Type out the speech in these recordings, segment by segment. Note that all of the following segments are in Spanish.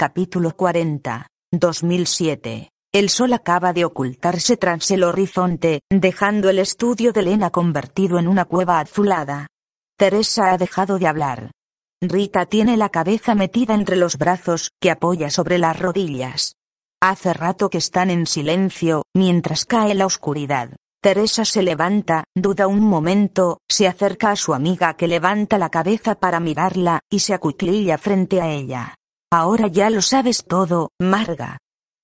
Capítulo 40. 2007. El sol acaba de ocultarse tras el horizonte, dejando el estudio de Lena convertido en una cueva azulada. Teresa ha dejado de hablar. Rita tiene la cabeza metida entre los brazos, que apoya sobre las rodillas. Hace rato que están en silencio, mientras cae la oscuridad. Teresa se levanta, duda un momento, se acerca a su amiga que levanta la cabeza para mirarla, y se acuclilla frente a ella. Ahora ya lo sabes todo, Marga.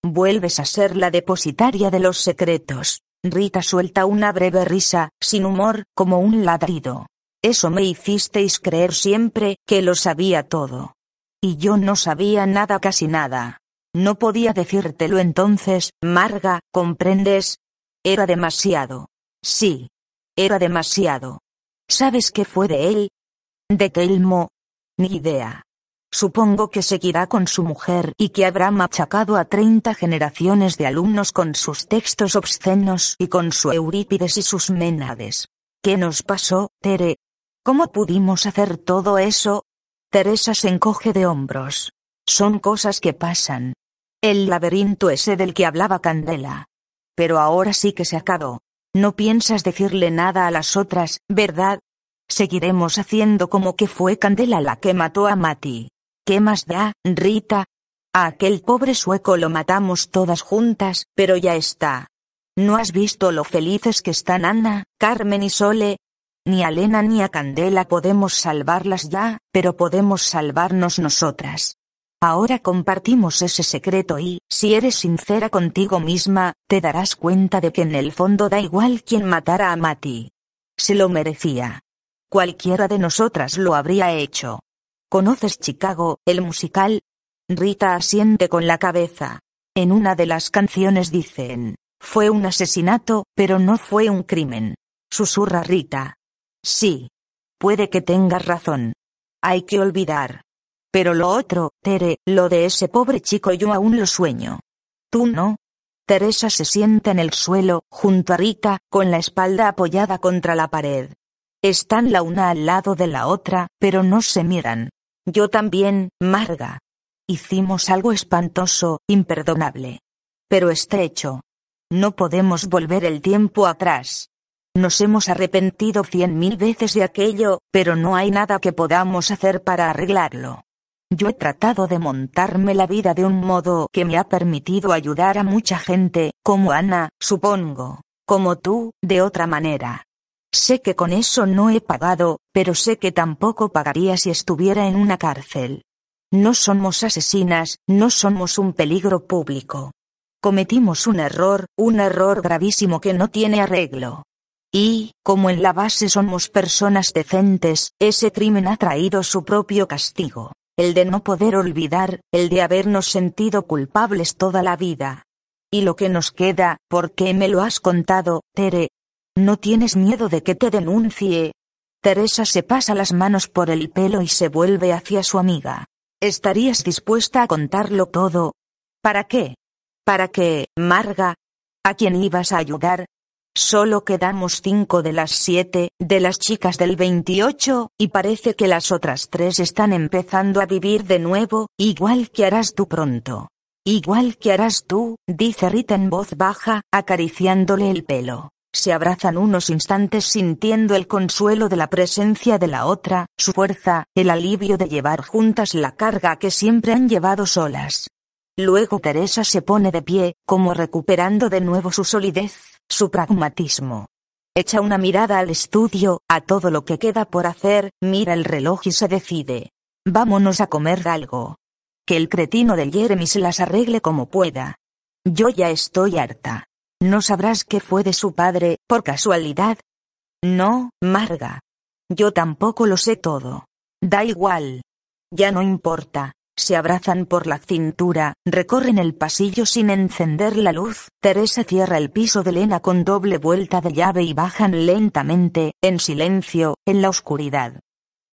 Vuelves a ser la depositaria de los secretos. Rita suelta una breve risa, sin humor, como un ladrido. Eso me hicisteis creer siempre, que lo sabía todo. Y yo no sabía nada casi nada. No podía decírtelo entonces, Marga, ¿comprendes? Era demasiado. Sí. Era demasiado. ¿Sabes qué fue de él? ¿De Telmo? Ni idea. Supongo que seguirá con su mujer y que habrá machacado a 30 generaciones de alumnos con sus textos obscenos y con su Eurípides y sus Ménades. ¿Qué nos pasó, Tere? ¿Cómo pudimos hacer todo eso? Teresa se encoge de hombros. Son cosas que pasan. El laberinto ese del que hablaba Candela. Pero ahora sí que se acabó. No piensas decirle nada a las otras, ¿verdad? Seguiremos haciendo como que fue Candela la que mató a Mati. ¿Qué más da, Rita? A aquel pobre sueco lo matamos todas juntas, pero ya está. ¿No has visto lo felices que están Ana, Carmen y Sole? Ni a Lena ni a Candela podemos salvarlas ya, pero podemos salvarnos nosotras. Ahora compartimos ese secreto y, si eres sincera contigo misma, te darás cuenta de que en el fondo da igual quien matara a Mati. Se lo merecía. Cualquiera de nosotras lo habría hecho. ¿Conoces Chicago, el musical? Rita asiente con la cabeza. En una de las canciones dicen, fue un asesinato, pero no fue un crimen. Susurra Rita. Sí. Puede que tengas razón. Hay que olvidar. Pero lo otro, Tere, lo de ese pobre chico yo aún lo sueño. ¿Tú no? Teresa se sienta en el suelo, junto a Rita, con la espalda apoyada contra la pared. Están la una al lado de la otra, pero no se miran. Yo también, Marga. Hicimos algo espantoso, imperdonable. Pero está hecho. No podemos volver el tiempo atrás. Nos hemos arrepentido cien mil veces de aquello, pero no hay nada que podamos hacer para arreglarlo. Yo he tratado de montarme la vida de un modo que me ha permitido ayudar a mucha gente, como Ana, supongo, como tú, de otra manera. Sé que con eso no he pagado, pero sé que tampoco pagaría si estuviera en una cárcel. No somos asesinas, no somos un peligro público. Cometimos un error, un error gravísimo que no tiene arreglo. Y, como en la base somos personas decentes, ese crimen ha traído su propio castigo, el de no poder olvidar, el de habernos sentido culpables toda la vida. Y lo que nos queda, ¿por qué me lo has contado, Tere, ¿No tienes miedo de que te denuncie? Teresa se pasa las manos por el pelo y se vuelve hacia su amiga. ¿Estarías dispuesta a contarlo todo? ¿Para qué? ¿Para qué, Marga? ¿A quién ibas a ayudar? Solo quedamos cinco de las siete, de las chicas del 28, y parece que las otras tres están empezando a vivir de nuevo, igual que harás tú pronto. Igual que harás tú, dice Rita en voz baja, acariciándole el pelo se abrazan unos instantes sintiendo el consuelo de la presencia de la otra, su fuerza, el alivio de llevar juntas la carga que siempre han llevado solas. Luego Teresa se pone de pie, como recuperando de nuevo su solidez, su pragmatismo. Echa una mirada al estudio, a todo lo que queda por hacer, mira el reloj y se decide. Vámonos a comer algo. Que el cretino de Jeremy se las arregle como pueda. Yo ya estoy harta. ¿No sabrás qué fue de su padre, por casualidad? No, Marga. Yo tampoco lo sé todo. Da igual. Ya no importa. Se abrazan por la cintura, recorren el pasillo sin encender la luz. Teresa cierra el piso de Lena con doble vuelta de llave y bajan lentamente, en silencio, en la oscuridad.